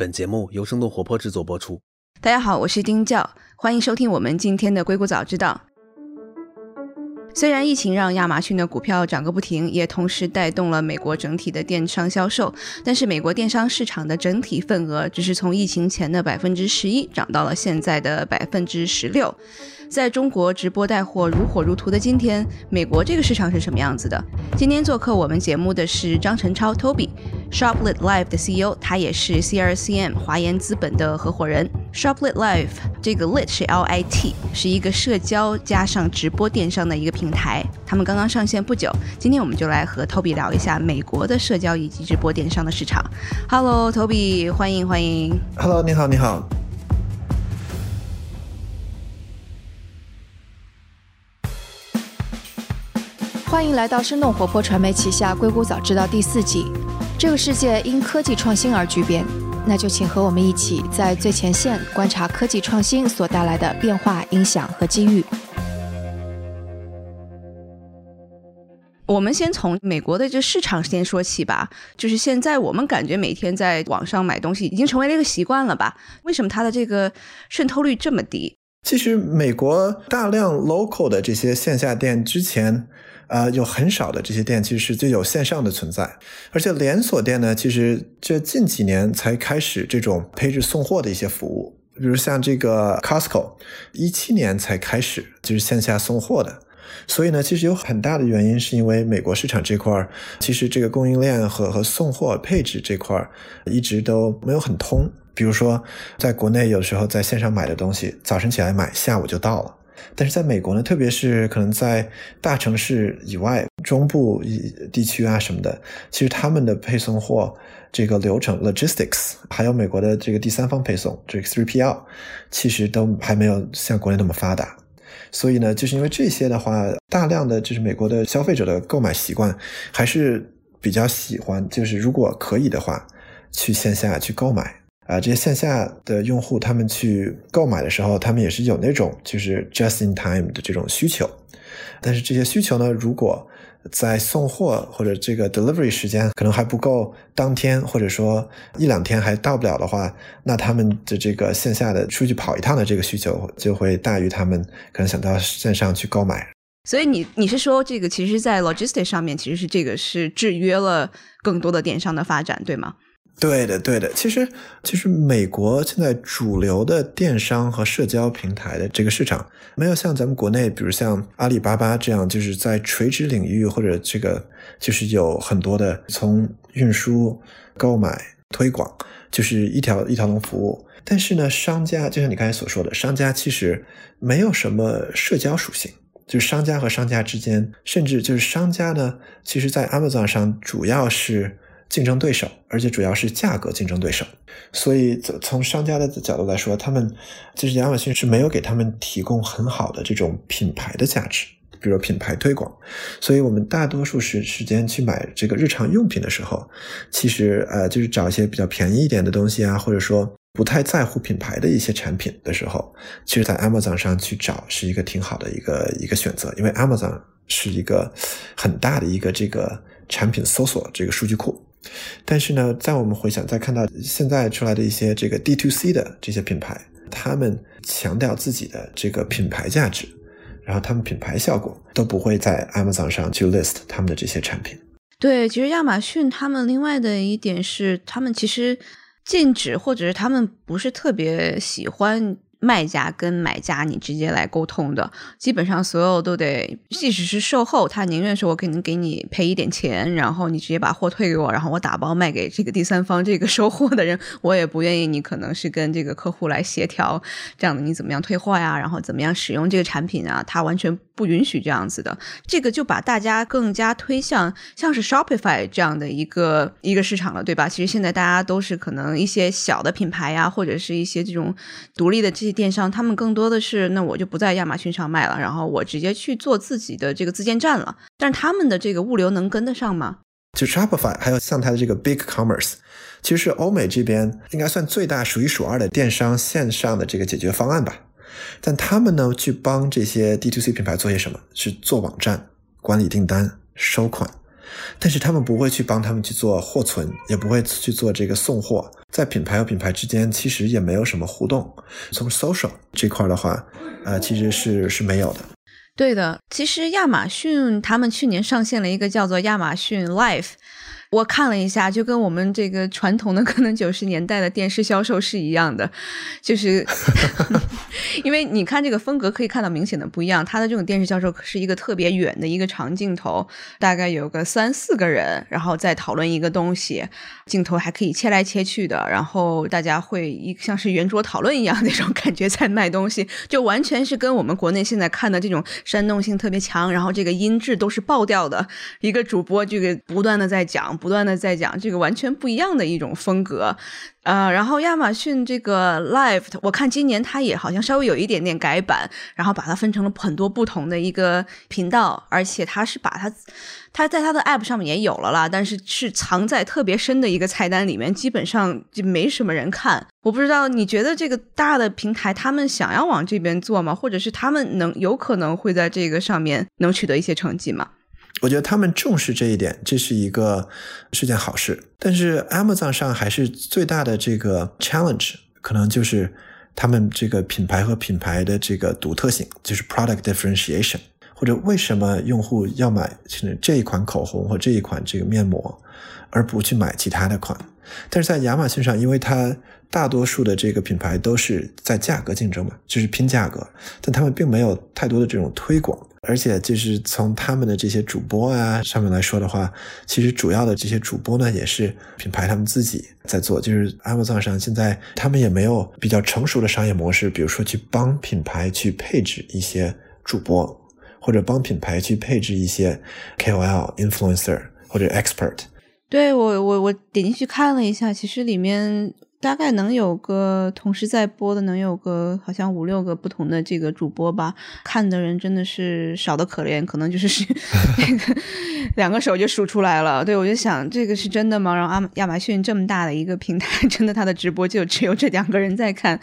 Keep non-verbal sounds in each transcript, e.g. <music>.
本节目由生动活泼制作播出。大家好，我是丁教，欢迎收听我们今天的硅谷早知道。虽然疫情让亚马逊的股票涨个不停，也同时带动了美国整体的电商销售，但是美国电商市场的整体份额只是从疫情前的百分之十一涨到了现在的百分之十六。在中国直播带货如火如荼的今天，美国这个市场是什么样子的？今天做客我们节目的是张晨超 Toby，Shoplit Live 的 CEO，他也是 CRCM 华研资本的合伙人。Shoplit Live 这个 Lit 是 L I T，是一个社交加上直播电商的一个平台。他们刚刚上线不久，今天我们就来和 Toby 聊一下美国的社交以及直播电商的市场。Hello，Toby，欢迎欢迎。Hello，你好，你好。欢迎来到生动活泼传媒旗下《硅谷早知道》第四季。这个世界因科技创新而巨变，那就请和我们一起在最前线观察科技创新所带来的变化、影响和机遇。我们先从美国的这市场先说起吧。就是现在我们感觉每天在网上买东西已经成为了一个习惯了吧？为什么它的这个渗透率这么低？其实美国大量 local 的这些线下店之前，呃，有很少的这些店其实是就有线上的存在，而且连锁店呢，其实这近几年才开始这种配置送货的一些服务，比如像这个 Costco，一七年才开始就是线下送货的。所以呢，其实有很大的原因是因为美国市场这块，其实这个供应链和和送货配置这块一直都没有很通。比如说，在国内有时候在线上买的东西，早晨起来买，下午就到了。但是在美国呢，特别是可能在大城市以外、中部以地区啊什么的，其实他们的配送货这个流程 （logistics） 还有美国的这个第三方配送这个 3PL，其实都还没有像国内那么发达。所以呢，就是因为这些的话，大量的就是美国的消费者的购买习惯还是比较喜欢，就是如果可以的话，去线下去购买啊。这些线下的用户他们去购买的时候，他们也是有那种就是 just in time 的这种需求。但是这些需求呢，如果在送货或者这个 delivery 时间可能还不够，当天或者说一两天还到不了的话，那他们的这个线下的出去跑一趟的这个需求就会大于他们可能想到线上去购买。所以你你是说这个其实，在 logistics 上面，其实是这个是制约了更多的电商的发展，对吗？对的，对的。其实，其实美国现在主流的电商和社交平台的这个市场，没有像咱们国内，比如像阿里巴巴这样，就是在垂直领域或者这个就是有很多的从运输、购买、推广，就是一条一条龙服务。但是呢，商家就像你刚才所说的，商家其实没有什么社交属性。就是商家和商家之间，甚至就是商家呢，其实在 Amazon 上主要是竞争对手，而且主要是价格竞争对手。所以从从商家的角度来说，他们就是亚马逊是没有给他们提供很好的这种品牌的价值，比如品牌推广。所以我们大多数时时间去买这个日常用品的时候，其实呃就是找一些比较便宜一点的东西啊，或者说。不太在乎品牌的一些产品的时候，其实，在 Amazon 上去找是一个挺好的一个一个选择，因为 Amazon 是一个很大的一个这个产品搜索这个数据库。但是呢，在我们回想，再看到现在出来的一些这个 D to C 的这些品牌，他们强调自己的这个品牌价值，然后他们品牌效果都不会在 Amazon 上去 list 他们的这些产品。对，其实亚马逊他们另外的一点是，他们其实。禁止，或者是他们不是特别喜欢卖家跟买家你直接来沟通的，基本上所有都得，即使是售后，他宁愿说我可能给你赔一点钱，然后你直接把货退给我，然后我打包卖给这个第三方这个收货的人，我也不愿意你可能是跟这个客户来协调这样的，你怎么样退货呀，然后怎么样使用这个产品啊，他完全不允许这样子的，这个就把大家更加推向像是 Shopify 这样的一个一个市场了，对吧？其实现在大家都是可能一些小的品牌呀，或者是一些这种独立的这电商，他们更多的是那我就不在亚马逊上卖了，然后我直接去做自己的这个自建站了。但是他们的这个物流能跟得上吗？就 Shopify 还有像它的这个 Big Commerce，其实是欧美这边应该算最大、数一数二的电商线上的这个解决方案吧。但他们呢，去帮这些 D to C 品牌做些什么？去做网站、管理订单、收款，但是他们不会去帮他们去做货存，也不会去做这个送货，在品牌和品牌之间其实也没有什么互动。从 social 这块的话，呃，其实是是没有的。对的，其实亚马逊他们去年上线了一个叫做亚马逊 Life。我看了一下，就跟我们这个传统的 <laughs> 可能九十年代的电视销售是一样的，就是 <laughs> 因为你看这个风格可以看到明显的不一样。它的这种电视销售是一个特别远的一个长镜头，大概有个三四个人，然后再讨论一个东西，镜头还可以切来切去的，然后大家会一像是圆桌讨论一样那种 <laughs> 感觉在卖东西，就完全是跟我们国内现在看的这种煽动性特别强，然后这个音质都是爆掉的一个主播，这个不断的在讲。不断的在讲这个完全不一样的一种风格，呃，然后亚马逊这个 Live，我看今年它也好像稍微有一点点改版，然后把它分成了很多不同的一个频道，而且它是把它，它在它的 App 上面也有了啦，但是是藏在特别深的一个菜单里面，基本上就没什么人看。我不知道你觉得这个大的平台他们想要往这边做吗？或者是他们能有可能会在这个上面能取得一些成绩吗？我觉得他们重视这一点，这是一个是件好事。但是 Amazon 上还是最大的这个 challenge，可能就是他们这个品牌和品牌的这个独特性，就是 product differentiation，或者为什么用户要买这一款口红或这一款这个面膜，而不去买其他的款。但是在亚马逊上，因为它大多数的这个品牌都是在价格竞争嘛，就是拼价格，但他们并没有太多的这种推广。而且就是从他们的这些主播啊上面来说的话，其实主要的这些主播呢，也是品牌他们自己在做。就是 Amazon 上现在他们也没有比较成熟的商业模式，比如说去帮品牌去配置一些主播，或者帮品牌去配置一些 KOL、influencer 或者 expert。对我，我我点进去看了一下，其实里面。大概能有个同时在播的，能有个好像五六个不同的这个主播吧。看的人真的是少的可怜，可能就是 <laughs> 那个两个手就数出来了。对我就想，这个是真的吗？然后亚亚马逊这么大的一个平台，<laughs> 真的他的直播就只有这两个人在看。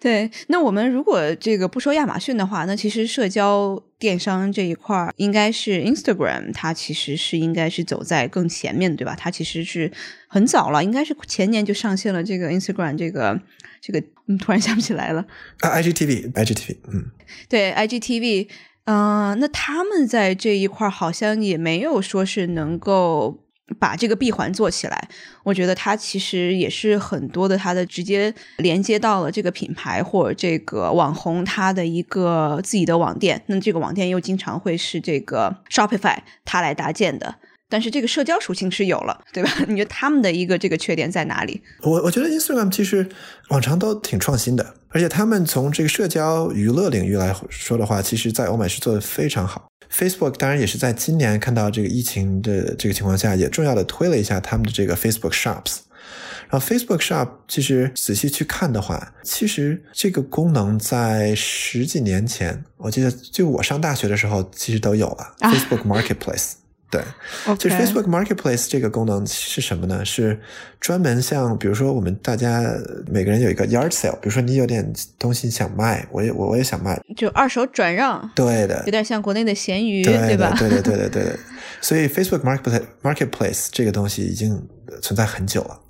对，那我们如果这个不说亚马逊的话，那其实社交电商这一块应该是 Instagram，它其实是应该是走在更前面，对吧？它其实是很早了，应该是前年就上线了这个 Instagram 这个这个，嗯，突然想不起来了。啊，IGTV，IGTV，嗯，对，IGTV，嗯，那他们在这一块好像也没有说是能够。把这个闭环做起来，我觉得它其实也是很多的，它的直接连接到了这个品牌或者这个网红他的一个自己的网店。那这个网店又经常会是这个 Shopify 它来搭建的，但是这个社交属性是有了，对吧？<laughs> 你觉得他们的一个这个缺点在哪里？我我觉得 Instagram 其实往常都挺创新的，而且他们从这个社交娱乐领域来说的话，其实在欧美是做的非常好。Facebook 当然也是在今年看到这个疫情的这个情况下，也重要的推了一下他们的这个 Facebook Shops。然后 Facebook Shop 其实仔细去看的话，其实这个功能在十几年前，我记得就我上大学的时候，其实都有了 Facebook Marketplace。对，就是 Facebook Marketplace 这个功能是什么呢？是专门像比如说我们大家每个人有一个 Yard Sale，比如说你有点东西想卖，我也我我也想卖，就二手转让。对的，有点像国内的闲鱼，对吧？对对对对对对。<laughs> 所以 Facebook Marketplace Marketplace 这个东西已经存在很久了。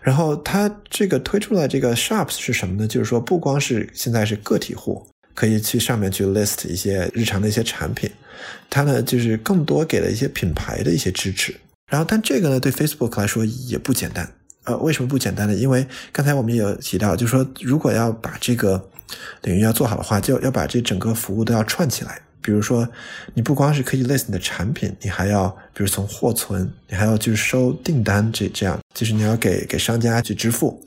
然后它这个推出来这个 Shops 是什么呢？就是说不光是现在是个体户。可以去上面去 list 一些日常的一些产品，它呢就是更多给了一些品牌的一些支持。然后，但这个呢对 Facebook 来说也不简单。呃，为什么不简单呢？因为刚才我们也有提到，就是说如果要把这个领域要做好的话，就要把这整个服务都要串起来。比如说，你不光是可以 list 你的产品，你还要，比如从货存，你还要去收订单，这这样，就是你要给给商家去支付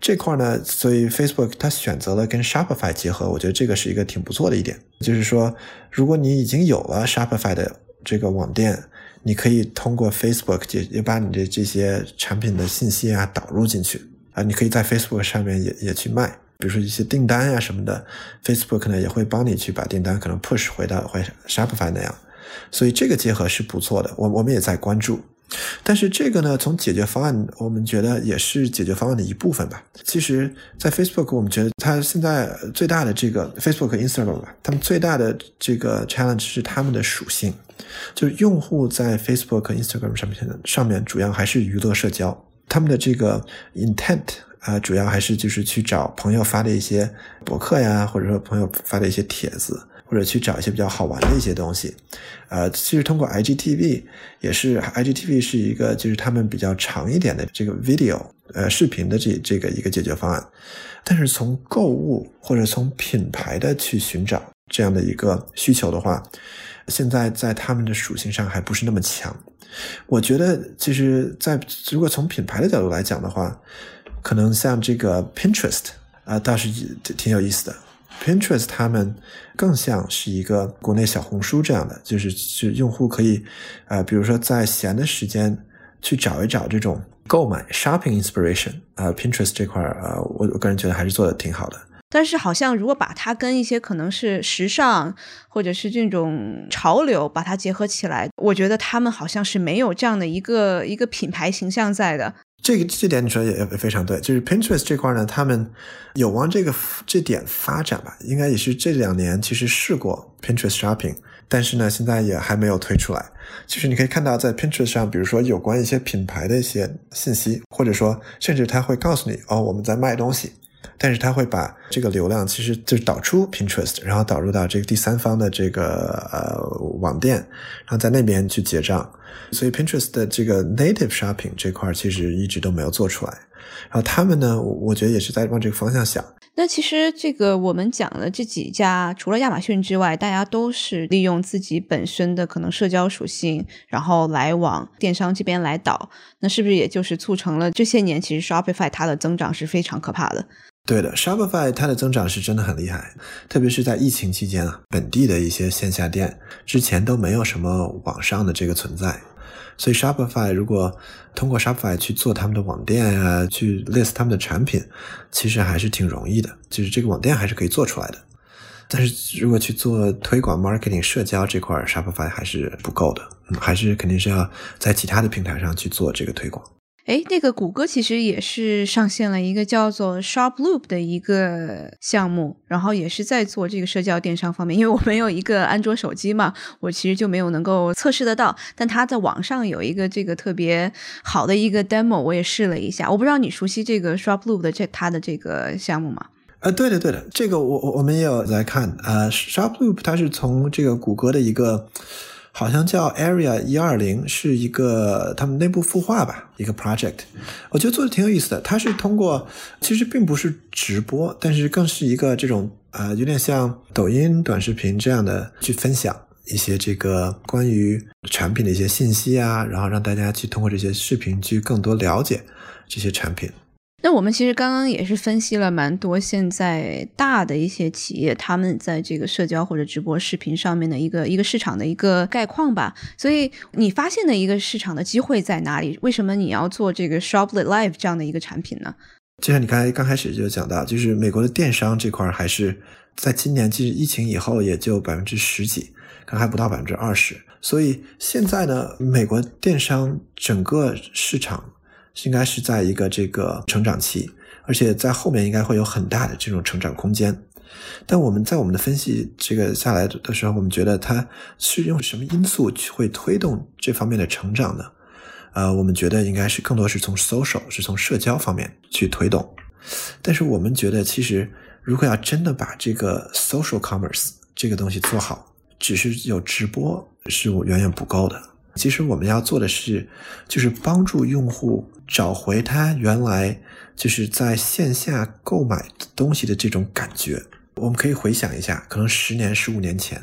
这块呢。所以 Facebook 它选择了跟 Shopify 结合，我觉得这个是一个挺不错的一点。就是说，如果你已经有了 Shopify 的这个网店，你可以通过 Facebook 也也把你的这些产品的信息啊导入进去啊，你可以在 Facebook 上面也也去卖。比如说一些订单呀什么的，Facebook 呢也会帮你去把订单可能 push 回到回 Shopify 那样，所以这个结合是不错的。我我们也在关注，但是这个呢，从解决方案，我们觉得也是解决方案的一部分吧。其实，在 Facebook，我们觉得它现在最大的这个 Facebook Instagram 吧，他们最大的这个 challenge 是他们的属性，就是用户在 Facebook Instagram 上面上面主要还是娱乐社交，他们的这个 intent 啊，主要还是就是去找朋友发的一些博客呀，或者说朋友发的一些帖子。或者去找一些比较好玩的一些东西，呃，其实通过 IGTV 也是 IGTV 是一个就是他们比较长一点的这个 video 呃视频的这这个一个解决方案，但是从购物或者从品牌的去寻找这样的一个需求的话，现在在他们的属性上还不是那么强。我觉得其实，在如果从品牌的角度来讲的话，可能像这个 Pinterest 啊，倒是挺有意思的。Pinterest 他们更像是一个国内小红书这样的，就是是用户可以，呃，比如说在闲的时间去找一找这种购买 shopping inspiration，呃，Pinterest 这块儿，呃，我我个人觉得还是做的挺好的。但是好像如果把它跟一些可能是时尚或者是这种潮流把它结合起来，我觉得他们好像是没有这样的一个一个品牌形象在的。这个这点你说也也非常对，就是 Pinterest 这块呢，他们有往这个这点发展吧，应该也是这两年其实试过 Pinterest Shopping，但是呢，现在也还没有推出来。其实你可以看到，在 Pinterest 上，比如说有关一些品牌的一些信息，或者说甚至他会告诉你哦，我们在卖东西。但是他会把这个流量其实就是导出 Pinterest，然后导入到这个第三方的这个呃网店，然后在那边去结账。所以 Pinterest 的这个 native shopping 这块其实一直都没有做出来。然后他们呢，我觉得也是在往这个方向想。那其实这个我们讲的这几家，除了亚马逊之外，大家都是利用自己本身的可能社交属性，然后来往电商这边来导。那是不是也就是促成了这些年其实 Shopify 它的增长是非常可怕的？对的，Shopify 它的增长是真的很厉害，特别是在疫情期间啊，本地的一些线下店之前都没有什么网上的这个存在，所以 Shopify 如果通过 Shopify 去做他们的网店啊，去 list 他们的产品，其实还是挺容易的，就是这个网店还是可以做出来的。但是如果去做推广、marketing、社交这块，Shopify 还是不够的，还是肯定是要在其他的平台上去做这个推广。哎，那个谷歌其实也是上线了一个叫做 Shop Loop 的一个项目，然后也是在做这个社交电商方面。因为我没有一个安卓手机嘛，我其实就没有能够测试得到。但它在网上有一个这个特别好的一个 demo，我也试了一下。我不知道你熟悉这个 Shop Loop 的这它的这个项目吗？呃，对的，对的，这个我我我们也有来看。呃，Shop Loop 它是从这个谷歌的一个。好像叫 Area 一二零，是一个他们内部孵化吧，一个 project。我觉得做的挺有意思的。它是通过，其实并不是直播，但是更是一个这种呃，有点像抖音短视频这样的去分享一些这个关于产品的一些信息啊，然后让大家去通过这些视频去更多了解这些产品。那我们其实刚刚也是分析了蛮多现在大的一些企业，他们在这个社交或者直播视频上面的一个一个市场的一个概况吧。所以你发现的一个市场的机会在哪里？为什么你要做这个 Shoplet Live 这样的一个产品呢？就像你刚才刚开始就讲到，就是美国的电商这块还是在今年其实疫情以后也就百分之十几，可能还不到百分之二十。所以现在呢，美国电商整个市场。应该是在一个这个成长期，而且在后面应该会有很大的这种成长空间。但我们在我们的分析这个下来的时候，我们觉得它是用什么因素去会推动这方面的成长呢？呃，我们觉得应该是更多是从 social 是从社交方面去推动。但是我们觉得，其实如果要真的把这个 social commerce 这个东西做好，只是有直播是远远不够的。其实我们要做的是，就是帮助用户。找回他原来就是在线下购买东西的这种感觉。我们可以回想一下，可能十年、十五年前，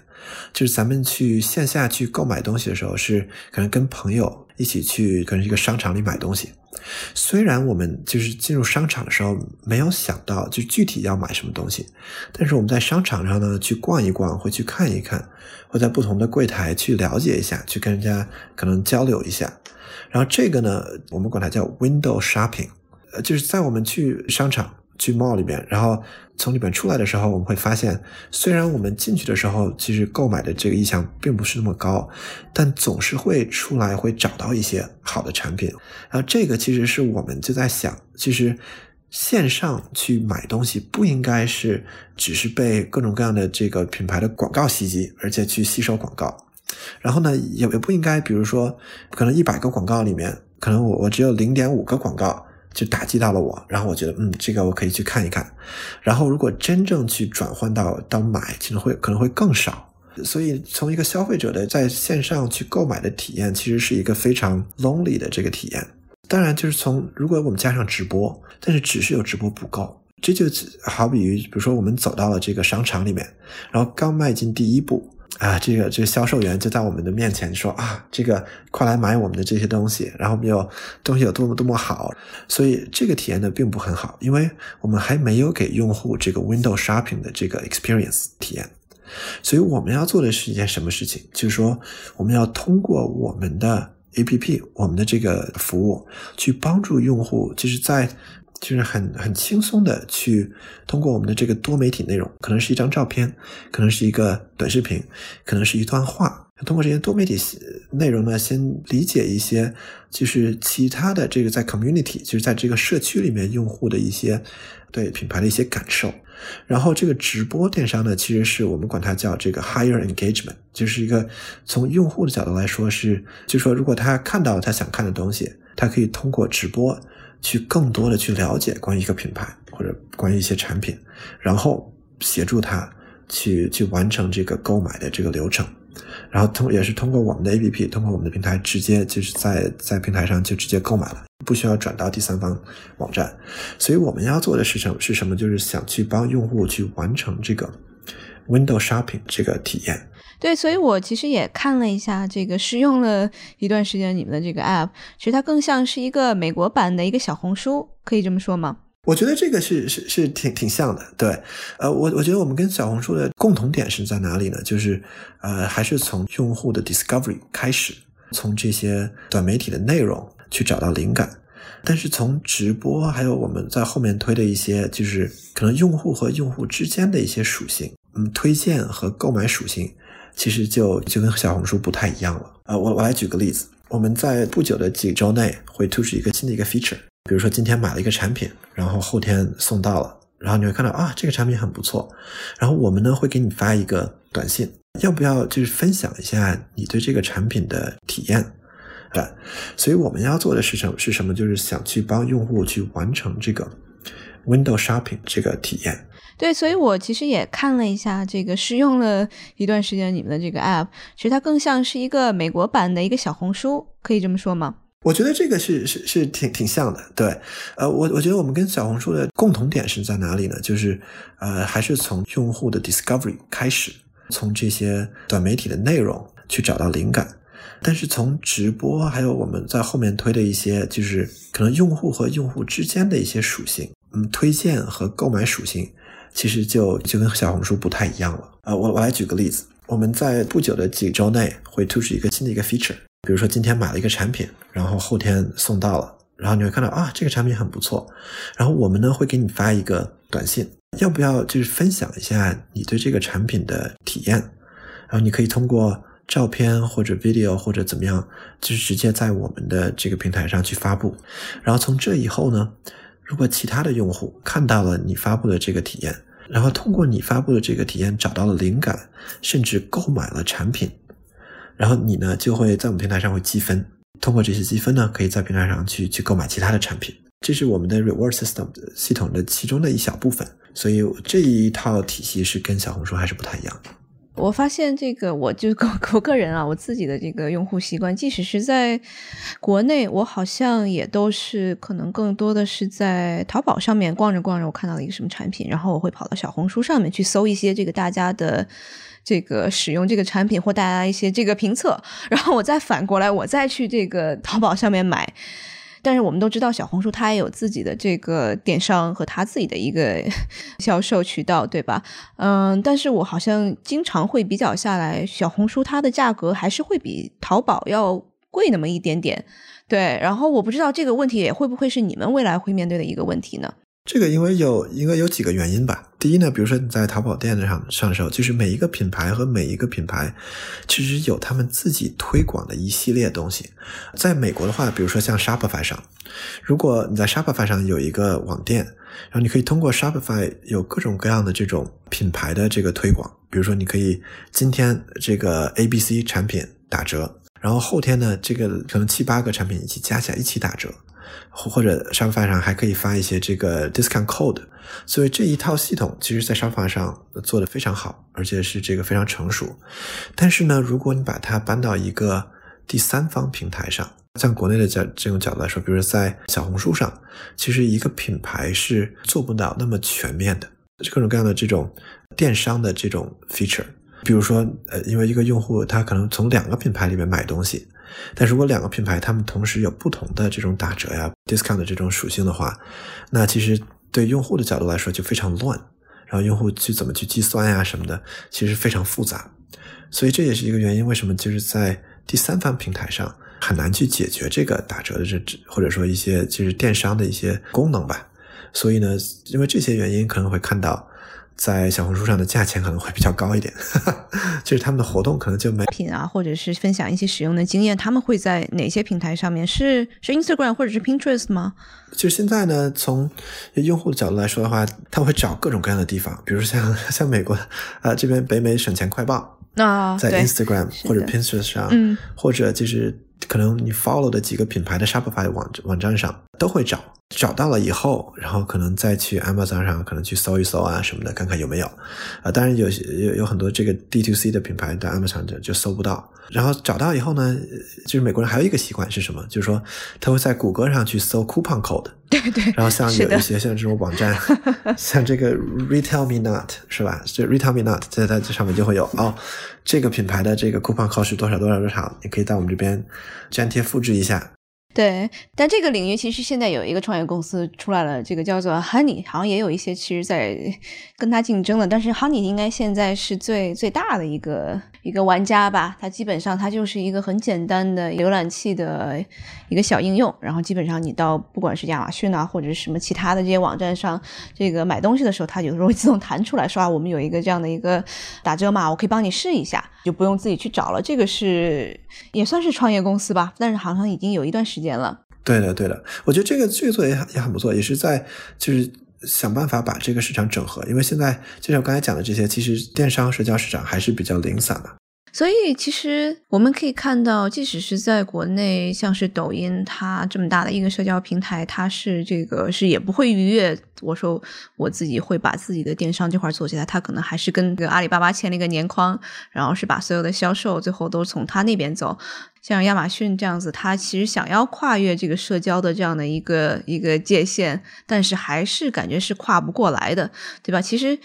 就是咱们去线下去购买东西的时候，是可能跟朋友一起去，可能一个商场里买东西。虽然我们就是进入商场的时候没有想到就具体要买什么东西，但是我们在商场上呢去逛一逛，会去看一看，会在不同的柜台去了解一下，去跟人家可能交流一下。然后这个呢，我们管它叫 window shopping，呃，就是在我们去商场去 mall 里面，然后从里面出来的时候，我们会发现，虽然我们进去的时候其实购买的这个意向并不是那么高，但总是会出来会找到一些好的产品。然后这个其实是我们就在想，其实线上去买东西不应该是只是被各种各样的这个品牌的广告袭击，而且去吸收广告。然后呢，也也不应该，比如说，可能一百个广告里面，可能我我只有零点五个广告就打击到了我，然后我觉得，嗯，这个我可以去看一看。然后如果真正去转换到到买，其实会可能会更少。所以从一个消费者的在线上去购买的体验，其实是一个非常 lonely 的这个体验。当然，就是从如果我们加上直播，但是只是有直播不够，这就好比于，比如说我们走到了这个商场里面，然后刚迈进第一步。啊，这个这个销售员就在我们的面前说啊，这个快来买我们的这些东西，然后我们有东西有多么多么好，所以这个体验呢并不很好，因为我们还没有给用户这个 window shopping 的这个 experience 体验，所以我们要做的是一件什么事情？就是说我们要通过我们的 APP，我们的这个服务去帮助用户，就是在。就是很很轻松的去通过我们的这个多媒体内容，可能是一张照片，可能是一个短视频，可能是一段话。通过这些多媒体内容呢，先理解一些就是其他的这个在 community，就是在这个社区里面用户的一些对品牌的一些感受。然后这个直播电商呢，其实是我们管它叫这个 higher engagement，就是一个从用户的角度来说是，就是说如果他看到他想看的东西，他可以通过直播。去更多的去了解关于一个品牌或者关于一些产品，然后协助他去去完成这个购买的这个流程，然后通也是通过我们的 APP，通过我们的平台直接就是在在平台上就直接购买了，不需要转到第三方网站。所以我们要做的是什是什么？就是想去帮用户去完成这个 window shopping 这个体验。对，所以我其实也看了一下这个，试用了一段时间你们的这个 app，其实它更像是一个美国版的一个小红书，可以这么说吗？我觉得这个是是是挺挺像的，对，呃，我我觉得我们跟小红书的共同点是在哪里呢？就是呃，还是从用户的 discovery 开始，从这些短媒体的内容去找到灵感，但是从直播还有我们在后面推的一些，就是可能用户和用户之间的一些属性，嗯，推荐和购买属性。其实就就跟小红书不太一样了啊！我我来举个例子，我们在不久的几周内会推出一个新的一个 feature，比如说今天买了一个产品，然后后天送到了，然后你会看到啊，这个产品很不错，然后我们呢会给你发一个短信，要不要就是分享一下你对这个产品的体验？对，所以我们要做的是什是什么？就是想去帮用户去完成这个 window shopping 这个体验。对，所以我其实也看了一下这个，试用了一段时间你们的这个 app，其实它更像是一个美国版的一个小红书，可以这么说吗？我觉得这个是是是挺挺像的，对，呃，我我觉得我们跟小红书的共同点是在哪里呢？就是呃，还是从用户的 discovery 开始，从这些短媒体的内容去找到灵感，但是从直播还有我们在后面推的一些，就是可能用户和用户之间的一些属性，嗯，推荐和购买属性。其实就就跟小红书不太一样了啊！我我来举个例子，我们在不久的几周内会推出一个新的一个 feature，比如说今天买了一个产品，然后后天送到了，然后你会看到啊，这个产品很不错，然后我们呢会给你发一个短信，要不要就是分享一下你对这个产品的体验？然后你可以通过照片或者 video 或者怎么样，就是直接在我们的这个平台上去发布，然后从这以后呢。如果其他的用户看到了你发布的这个体验，然后通过你发布的这个体验找到了灵感，甚至购买了产品，然后你呢就会在我们平台上会积分，通过这些积分呢，可以在平台上去去购买其他的产品。这是我们的 reward system 系统的其中的一小部分，所以这一套体系是跟小红书还是不太一样的。我发现这个，我就 <laughs> 我个人啊，我自己的这个用户习惯，即使是在国内，我好像也都是可能更多的是在淘宝上面逛着逛着，我看到了一个什么产品，然后我会跑到小红书上面去搜一些这个大家的这个使用这个产品或大家一些这个评测，然后我再反过来，我再去这个淘宝上面买。但是我们都知道，小红书它也有自己的这个电商和它自己的一个 <laughs> 销售渠道，对吧？嗯，但是我好像经常会比较下来，小红书它的价格还是会比淘宝要贵那么一点点，对。然后我不知道这个问题也会不会是你们未来会面对的一个问题呢？这个因为有应该有几个原因吧。第一呢，比如说你在淘宝店上上手，就是每一个品牌和每一个品牌，其实有他们自己推广的一系列东西。在美国的话，比如说像 Shopify 上，如果你在 Shopify 上有一个网店，然后你可以通过 Shopify 有各种各样的这种品牌的这个推广。比如说，你可以今天这个 A、B、C 产品打折，然后后天呢，这个可能七八个产品一起加起来一起打折。或者沙发上还可以发一些这个 discount code，所以这一套系统其实，在沙发上做的非常好，而且是这个非常成熟。但是呢，如果你把它搬到一个第三方平台上，像国内的角这种角度来说，比如说在小红书上，其实一个品牌是做不到那么全面的，各种各样的这种电商的这种 feature。比如说，呃，因为一个用户他可能从两个品牌里面买东西。但如果两个品牌他们同时有不同的这种打折呀、discount 的这种属性的话，那其实对用户的角度来说就非常乱，然后用户去怎么去计算呀什么的，其实非常复杂。所以这也是一个原因，为什么就是在第三方平台上很难去解决这个打折的这或者说一些就是电商的一些功能吧。所以呢，因为这些原因可能会看到。在小红书上的价钱可能会比较高一点，<laughs> 就是他们的活动可能就没品啊，或者是分享一些使用的经验。他们会在哪些平台上面？是是 Instagram 或者是 Pinterest 吗？就现在呢，从用户的角度来说的话，他们会找各种各样的地方，比如像 <laughs> 像美国啊这边北美省钱快报啊，在 Instagram 或者 Pinterest 上，嗯，或者就是可能你 follow 的几个品牌的 Shopify 网网站上都会找。找到了以后，然后可能再去 Amazon 上，可能去搜一搜啊什么的，看看有没有。啊，当然有有有很多这个 D to C 的品牌在 Amazon 就就搜不到。然后找到以后呢，就是美国人还有一个习惯是什么？就是说他会在谷歌上去搜 coupon code。<laughs> 对对。然后像有一些像这种网站，<laughs> 像这个 Retail Me Not 是吧？这 Retail Me Not 在它这上面就会有哦，这个品牌的这个 coupon code 是多少多少多少，你可以在我们这边粘贴复制一下。对，但这个领域其实现在有一个创业公司出来了，这个叫做 Honey，好像也有一些其实在跟他竞争的，但是 Honey 应该现在是最最大的一个一个玩家吧？它基本上它就是一个很简单的浏览器的一个小应用，然后基本上你到不管是亚马逊啊或者是什么其他的这些网站上，这个买东西的时候，它有时候会自动弹出来说啊，我们有一个这样的一个打折码，我可以帮你试一下，就不用自己去找了。这个是也算是创业公司吧，但是好像已经有一段时间。了，对的，对的，我觉得这个这个做也也很不错，也是在就是想办法把这个市场整合，因为现在就像我刚才讲的这些，其实电商社交市场还是比较零散的。所以其实我们可以看到，即使是在国内，像是抖音，它这么大的一个社交平台，它是这个是也不会逾越。我说我自己会把自己的电商这块做起来，它可能还是跟这个阿里巴巴签了一个年框，然后是把所有的销售最后都从他那边走。像亚马逊这样子，它其实想要跨越这个社交的这样的一个一个界限，但是还是感觉是跨不过来的，对吧？其实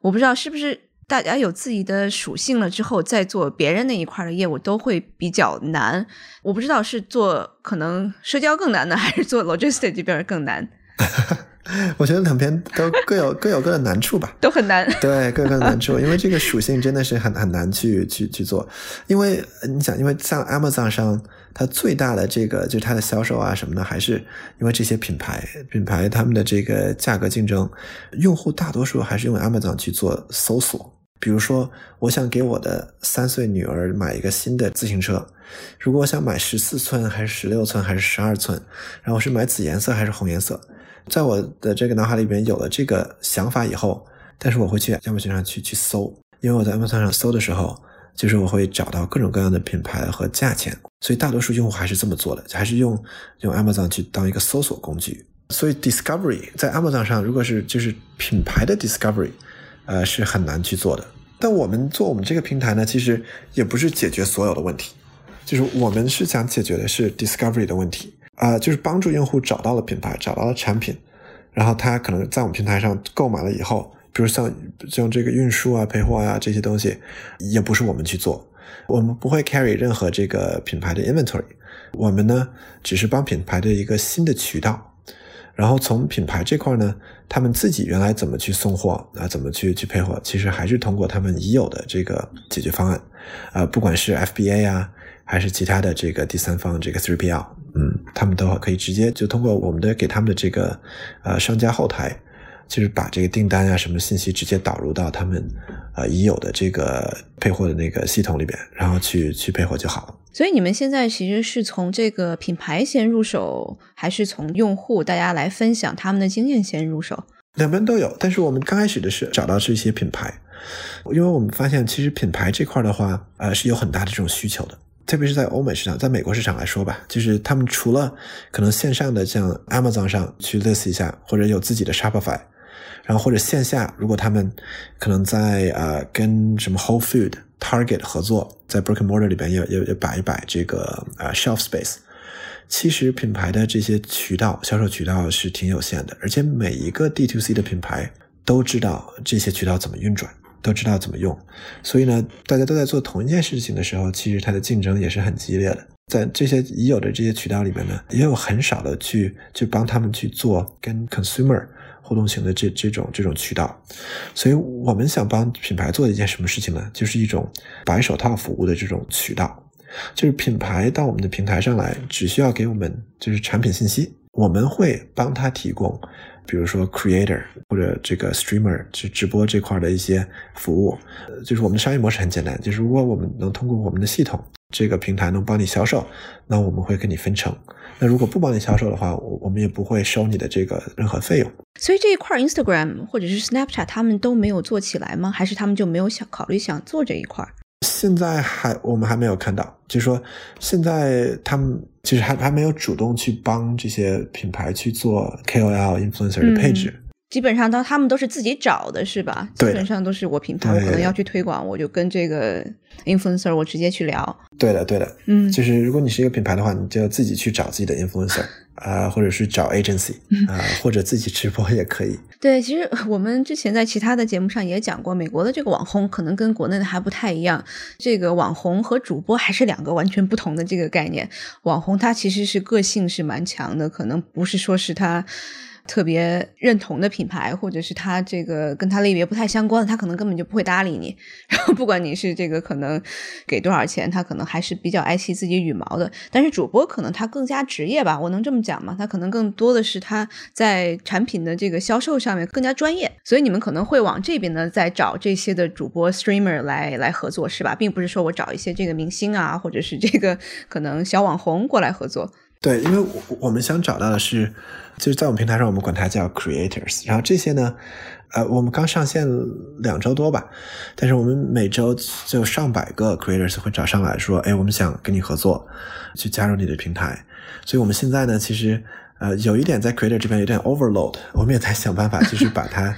我不知道是不是。大家有自己的属性了之后，再做别人那一块的业务都会比较难。我不知道是做可能社交更难呢，还是做 logistics 这边更难。<laughs> 我觉得两边都 <laughs> 各有各有各的难处吧，都很难。对，各有各的难处，因为这个属性真的是很很难去去去做。因为你想，因为像 Amazon 上，它最大的这个就是它的销售啊什么的，还是因为这些品牌品牌他们的这个价格竞争，用户大多数还是用 Amazon 去做搜索。比如说，我想给我的三岁女儿买一个新的自行车，如果我想买十四寸还是十六寸还是十二寸，然后是买紫颜色还是红颜色。在我的这个脑海里边有了这个想法以后，但是我会去亚马逊上去去搜，因为我在亚马逊上搜的时候，就是我会找到各种各样的品牌和价钱，所以大多数用户还是这么做的，还是用用 Amazon 去当一个搜索工具。所以 Discovery 在 Amazon 上，如果是就是品牌的 Discovery，呃，是很难去做的。但我们做我们这个平台呢，其实也不是解决所有的问题，就是我们是想解决的是 Discovery 的问题。啊，就是帮助用户找到了品牌，找到了产品，然后他可能在我们平台上购买了以后，比如像像这个运输啊、配货啊这些东西，也不是我们去做，我们不会 carry 任何这个品牌的 inventory，我们呢只是帮品牌的一个新的渠道，然后从品牌这块呢，他们自己原来怎么去送货啊，怎么去去配货，其实还是通过他们已有的这个解决方案，啊，不管是 FBA 啊。还是其他的这个第三方这个 3PL，嗯，他们都可以直接就通过我们的给他们的这个呃商家后台，就是把这个订单啊什么信息直接导入到他们呃已有的这个配货的那个系统里边，然后去去配货就好了。所以你们现在其实是从这个品牌先入手，还是从用户大家来分享他们的经验先入手？两边都有，但是我们刚开始的是找到这些品牌，因为我们发现其实品牌这块的话，呃是有很大的这种需求的。特别是在欧美市场，在美国市场来说吧，就是他们除了可能线上的像 Amazon 上去 list 一下，或者有自己的 Shopify，然后或者线下，如果他们可能在呃跟什么 Whole Food、Target 合作，在 Brick and Mortar 里边也也也摆一摆这个呃 shelf space。其实品牌的这些渠道销售渠道是挺有限的，而且每一个 D to C 的品牌都知道这些渠道怎么运转。都知道怎么用，所以呢，大家都在做同一件事情的时候，其实它的竞争也是很激烈的。在这些已有的这些渠道里面呢，也有很少的去去帮他们去做跟 consumer 互动型的这这种这种渠道。所以我们想帮品牌做一件什么事情呢？就是一种白手套服务的这种渠道，就是品牌到我们的平台上来，只需要给我们就是产品信息，我们会帮他提供。比如说 creator 或者这个 streamer 去直播这块的一些服务，就是我们的商业模式很简单，就是如果我们能通过我们的系统，这个平台能帮你销售，那我们会给你分成；那如果不帮你销售的话，我我们也不会收你的这个任何费用。所以这一块 Instagram 或者是 Snapchat 他们都没有做起来吗？还是他们就没有想考虑想做这一块？现在还我们还没有看到，就是说现在他们其实还还没有主动去帮这些品牌去做 KOL influencer 的配置。基本上都他们都是自己找的，是吧？基本上都是我品牌，我可能要去推广，我就跟这个 influencer 我直接去聊。对的，对的，嗯，就是如果你是一个品牌的话，你就要自己去找自己的 influencer 啊，或者是找 agency <laughs> 啊，或者自己直播也可以。对，其实我们之前在其他的节目上也讲过，美国的这个网红可能跟国内的还不太一样。这个网红和主播还是两个完全不同的这个概念。网红他其实是个性是蛮强的，可能不是说是他。特别认同的品牌，或者是他这个跟他类别不太相关的，他可能根本就不会搭理你。<laughs> 然后不管你是这个可能给多少钱，他可能还是比较爱惜自己羽毛的。但是主播可能他更加职业吧，我能这么讲吗？他可能更多的是他在产品的这个销售上面更加专业。所以你们可能会往这边呢，再找这些的主播 streamer 来来合作，是吧？并不是说我找一些这个明星啊，或者是这个可能小网红过来合作。对，因为我我们想找到的是。就是在我们平台上，我们管它叫 creators。然后这些呢，呃，我们刚上线两周多吧，但是我们每周就上百个 creators 会找上来说，哎，我们想跟你合作，去加入你的平台。所以我们现在呢，其实呃，有一点在 creator 这边有点 overload，我们也在想办法，就是把它，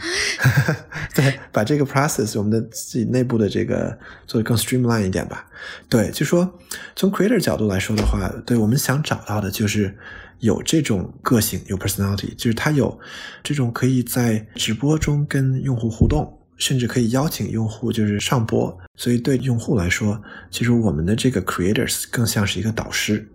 <laughs> 对，把这个 process 我们的自己内部的这个做的更 streamline 一点吧。对，就说从 creator 角度来说的话，对我们想找到的就是。有这种个性，有 personality，就是他有这种可以在直播中跟用户互动，甚至可以邀请用户就是上播。所以对用户来说，其实我们的这个 creators 更像是一个导师。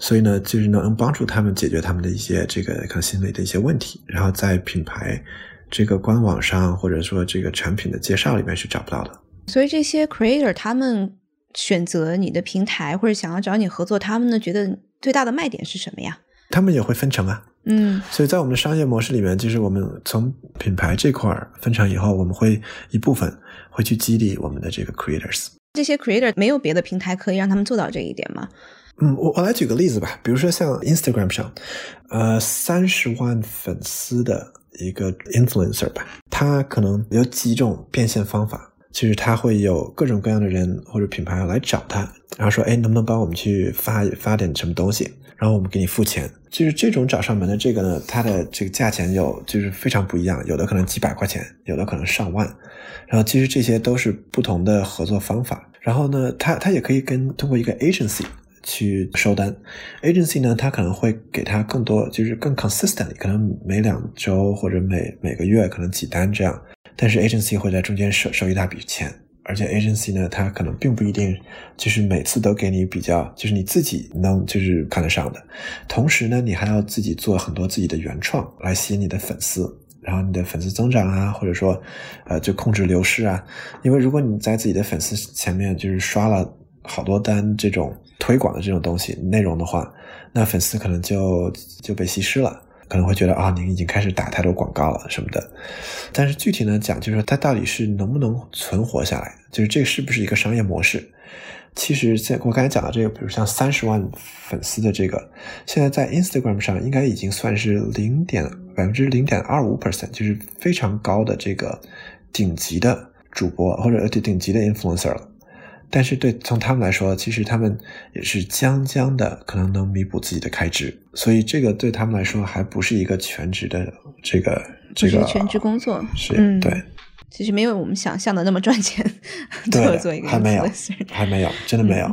所以呢，就是能帮助他们解决他们的一些这个可能心理的一些问题，然后在品牌这个官网上或者说这个产品的介绍里面是找不到的。所以这些 creator 他们选择你的平台或者想要找你合作，他们呢觉得最大的卖点是什么呀？他们也会分成啊，嗯，所以在我们的商业模式里面，就是我们从品牌这块分成以后，我们会一部分会去激励我们的这个 creators。这些 creator 没有别的平台可以让他们做到这一点吗？嗯，我我来举个例子吧，比如说像 Instagram 上，呃，三十万粉丝的一个 influencer 吧，他可能有几种变现方法，就是他会有各种各样的人或者品牌来找他，然后说，哎，能不能帮我们去发发点什么东西？然后我们给你付钱，就是这种找上门的这个呢，它的这个价钱有就是非常不一样，有的可能几百块钱，有的可能上万。然后其实这些都是不同的合作方法。然后呢，他他也可以跟通过一个 agency 去收单，agency 呢，他可能会给他更多，就是更 consistent，可能每两周或者每每个月可能几单这样。但是 agency 会在中间收收一大笔钱。而且 agency 呢，他可能并不一定就是每次都给你比较，就是你自己能就是看得上的。同时呢，你还要自己做很多自己的原创来吸引你的粉丝，然后你的粉丝增长啊，或者说呃就控制流失啊。因为如果你在自己的粉丝前面就是刷了好多单这种推广的这种东西内容的话，那粉丝可能就就被稀释了，可能会觉得啊，您已经开始打太多广告了什么的。但是具体呢讲，就是说它到底是能不能存活下来，就是这是不是一个商业模式？其实，在我刚才讲的这个，比如像三十万粉丝的这个，现在在 Instagram 上应该已经算是零点百分之零点二五 percent，就是非常高的这个顶级的主播或者顶级的 influencer 了。但是对从他们来说，其实他们也是将将的可能能弥补自己的开支，所以这个对他们来说还不是一个全职的这个这个全职工作，是嗯对。其实没有我们想象的那么赚钱。对 <laughs> 做做一个还没有还没有，真的没有。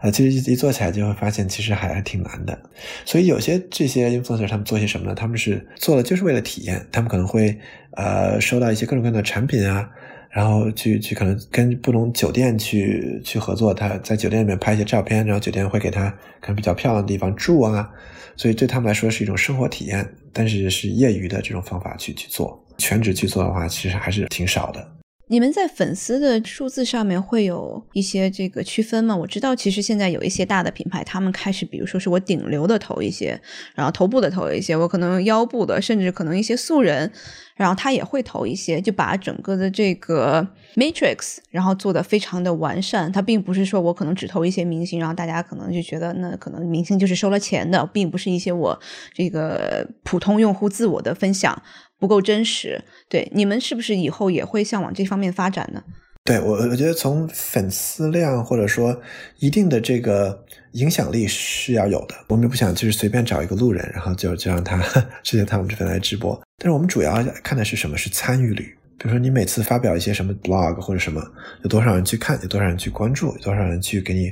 啊，其实一一做起来就会发现，其实还还挺难的。所以有些这些 influencer 他们做些什么呢？他们是做了就是为了体验，他们可能会呃收到一些各种各样的产品啊，然后去去可能跟不同酒店去去合作，他在酒店里面拍一些照片，然后酒店会给他可能比较漂亮的地方住啊。所以对他们来说是一种生活体验，但是是业余的这种方法去去做。全职去做的话，其实还是挺少的。你们在粉丝的数字上面会有一些这个区分吗？我知道，其实现在有一些大的品牌，他们开始，比如说是我顶流的投一些，然后头部的投一些，我可能腰部的，甚至可能一些素人，然后他也会投一些，就把整个的这个 matrix，然后做的非常的完善。他并不是说我可能只投一些明星，然后大家可能就觉得那可能明星就是收了钱的，并不是一些我这个普通用户自我的分享不够真实。对，你们是不是以后也会向往这方面发展呢？对我，我觉得从粉丝量或者说一定的这个影响力是要有的。我们也不想就是随便找一个路人，然后就就让他 <laughs> 直接他们这边来直播。但是我们主要看的是什么？是参与率。比如说你每次发表一些什么 blog 或者什么，有多少人去看，有多少人去关注，有多少人去给你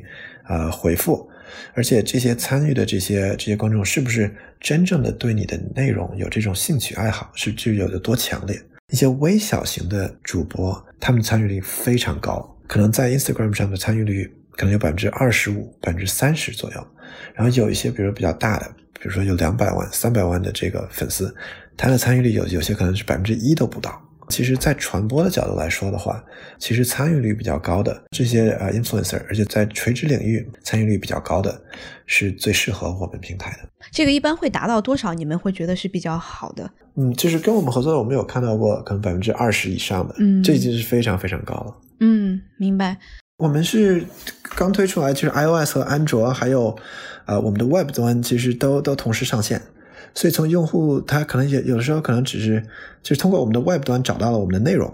呃回复，而且这些参与的这些这些观众是不是真正的对你的内容有这种兴趣爱好，是具有的多强烈？一些微小型的主播，他们参与率非常高，可能在 Instagram 上的参与率可能有百分之二十五、百分之三十左右。然后有一些，比如比较大的，比如说有两百万、三百万的这个粉丝，他的参与率有有些可能是百分之一都不到。其实，在传播的角度来说的话，其实参与率比较高的这些呃 influencer，而且在垂直领域参与率比较高的，是最适合我们平台的。这个一般会达到多少？你们会觉得是比较好的？嗯，就是跟我们合作的，我们有看到过可能百分之二十以上的，嗯这已经是非常非常高了。嗯，明白。我们是刚推出来，就是 iOS 和安卓，还有呃我们的 Web 端，其实都都同时上线。所以从用户他可能也有的时候可能只是就是通过我们的 Web 端找到了我们的内容，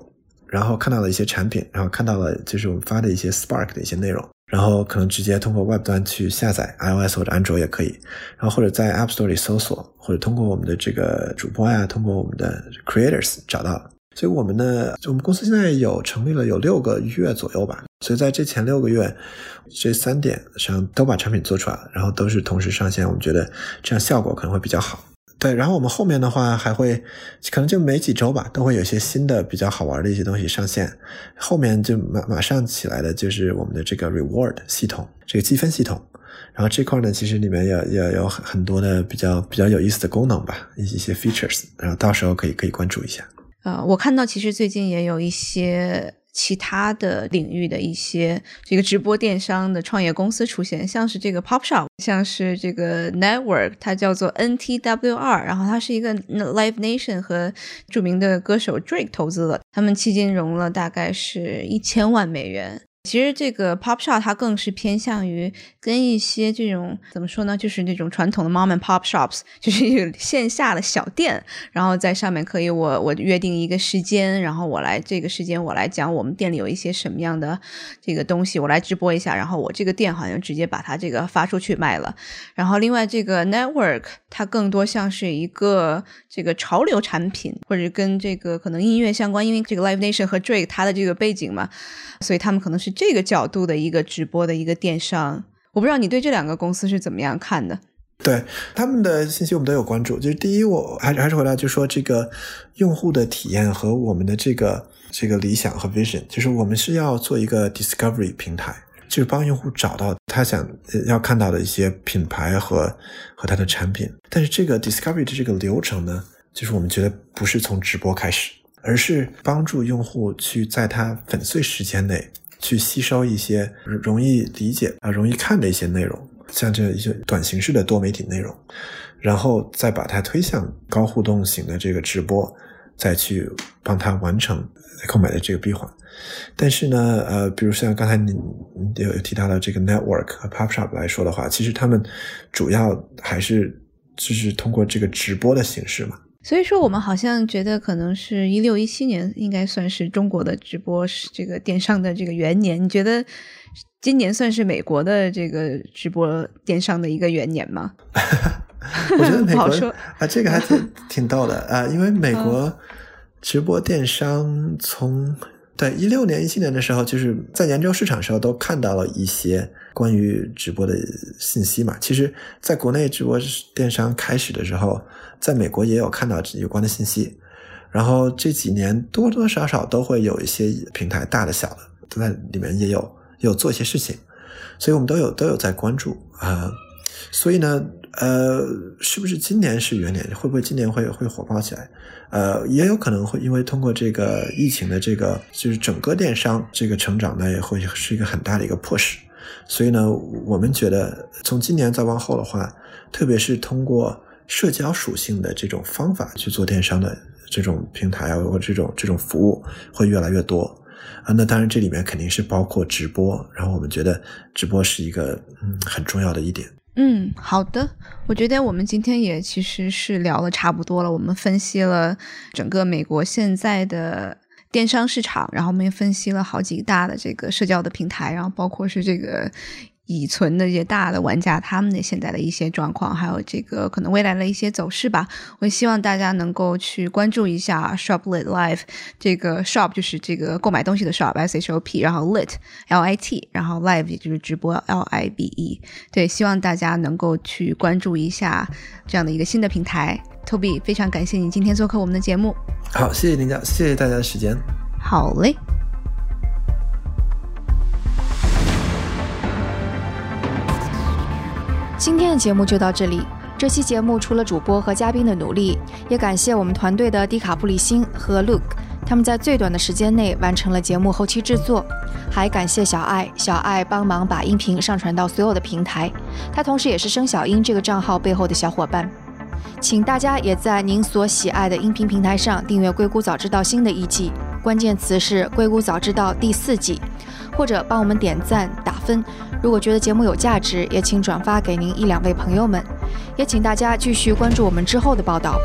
然后看到了一些产品，然后看到了就是我们发的一些 Spark 的一些内容，然后可能直接通过 Web 端去下载 iOS 或者安卓也可以，然后或者在 App Store 里搜索，或者通过我们的这个主播呀，通过我们的 Creators 找到。所以我们呢，我们公司现在有成立了有六个月左右吧，所以在这前六个月，这三点上都把产品做出来了，然后都是同时上线，我们觉得这样效果可能会比较好。对，然后我们后面的话还会，可能就每几周吧，都会有一些新的比较好玩的一些东西上线。后面就马马上起来的就是我们的这个 reward 系统，这个积分系统。然后这块呢，其实里面也也有很很多的比较比较有意思的功能吧，一一些 features。然后到时候可以可以关注一下。呃，我看到其实最近也有一些其他的领域的一些这个直播电商的创业公司出现，像是这个 Pop Shop，像是这个 Network，它叫做 NTWR，然后它是一个 Live Nation 和著名的歌手 Drake 投资了，他们迄今融了大概是一千万美元。其实这个 Pop Shop 它更是偏向于跟一些这种怎么说呢，就是那种传统的 Mom and Pop Shops，<laughs> 就是线下的小店，然后在上面可以我我约定一个时间，然后我来这个时间我来讲我们店里有一些什么样的这个东西，我来直播一下，然后我这个店好像直接把它这个发出去卖了。然后另外这个 Network 它更多像是一个这个潮流产品，或者跟这个可能音乐相关，因为这个 Live Nation 和 Drake 它的这个背景嘛，所以他们可能是这个角度的一个直播的一个电商。我不知道你对这两个公司是怎么样看的？对他们的信息我们都有关注。就是第一，我还还是回来就说这个用户的体验和我们的这个这个理想和 vision，就是我们是要做一个 discovery 平台，就是帮用户找到他想要看到的一些品牌和和他的产品。但是这个 discovery 的这个流程呢，就是我们觉得不是从直播开始，而是帮助用户去在他粉碎时间内去吸收一些容易理解啊、容易看的一些内容，像这一些短形式的多媒体内容，然后再把它推向高互动型的这个直播，再去帮他完成购买的这个闭环。但是呢，呃，比如像刚才你你有提到的这个 network 和 pop shop 来说的话，其实他们主要还是就是通过这个直播的形式嘛。所以说，我们好像觉得可能是一六一七年应该算是中国的直播这个电商的这个元年。你觉得今年算是美国的这个直播电商的一个元年吗？<laughs> 我觉得 <laughs> 美国说啊，这个还挺挺逗的啊，因为美国直播电商从对一六年、一七年的时候，就是在研究市场的时候，都看到了一些关于直播的信息嘛。其实，在国内直播电商开始的时候，在美国也有看到有关的信息。然后这几年多多少少都会有一些平台，大的小的都在里面也有也有做一些事情，所以我们都有都有在关注啊、所以呢，呃，是不是今年是元年？会不会今年会会火爆起来？呃，也有可能会因为通过这个疫情的这个，就是整个电商这个成长呢，也会是一个很大的一个迫使。所以呢，我们觉得从今年再往后的话，特别是通过社交属性的这种方法去做电商的这种平台啊，或这种这种服务会越来越多啊。那当然，这里面肯定是包括直播，然后我们觉得直播是一个嗯很重要的一点。嗯，好的。我觉得我们今天也其实是聊了差不多了。我们分析了整个美国现在的电商市场，然后我们也分析了好几个大的这个社交的平台，然后包括是这个已存的这些大的玩家他们的现在的一些状况，还有这个可能未来的一些走势吧。我希望大家能够去关注一下 Shoplit Live 这个 shop 就是这个购买东西的 shop S H O P，然后 lit L I T，然后 live 也就是直播 L I B E。对，希望大家能够去关注一下这样的一个新的平台。Toby，非常感谢你今天做客我们的节目。好，谢谢林家，谢谢大家的时间。好嘞。今天的节目就到这里。这期节目除了主播和嘉宾的努力，也感谢我们团队的迪卡布里辛和 Luke，他们在最短的时间内完成了节目后期制作。还感谢小爱，小爱帮忙把音频上传到所有的平台，他同时也是生小英这个账号背后的小伙伴。请大家也在您所喜爱的音频平台上订阅《硅谷早知道》新的一季，关键词是“硅谷早知道”第四季，或者帮我们点赞打分。如果觉得节目有价值，也请转发给您一两位朋友们。也请大家继续关注我们之后的报道。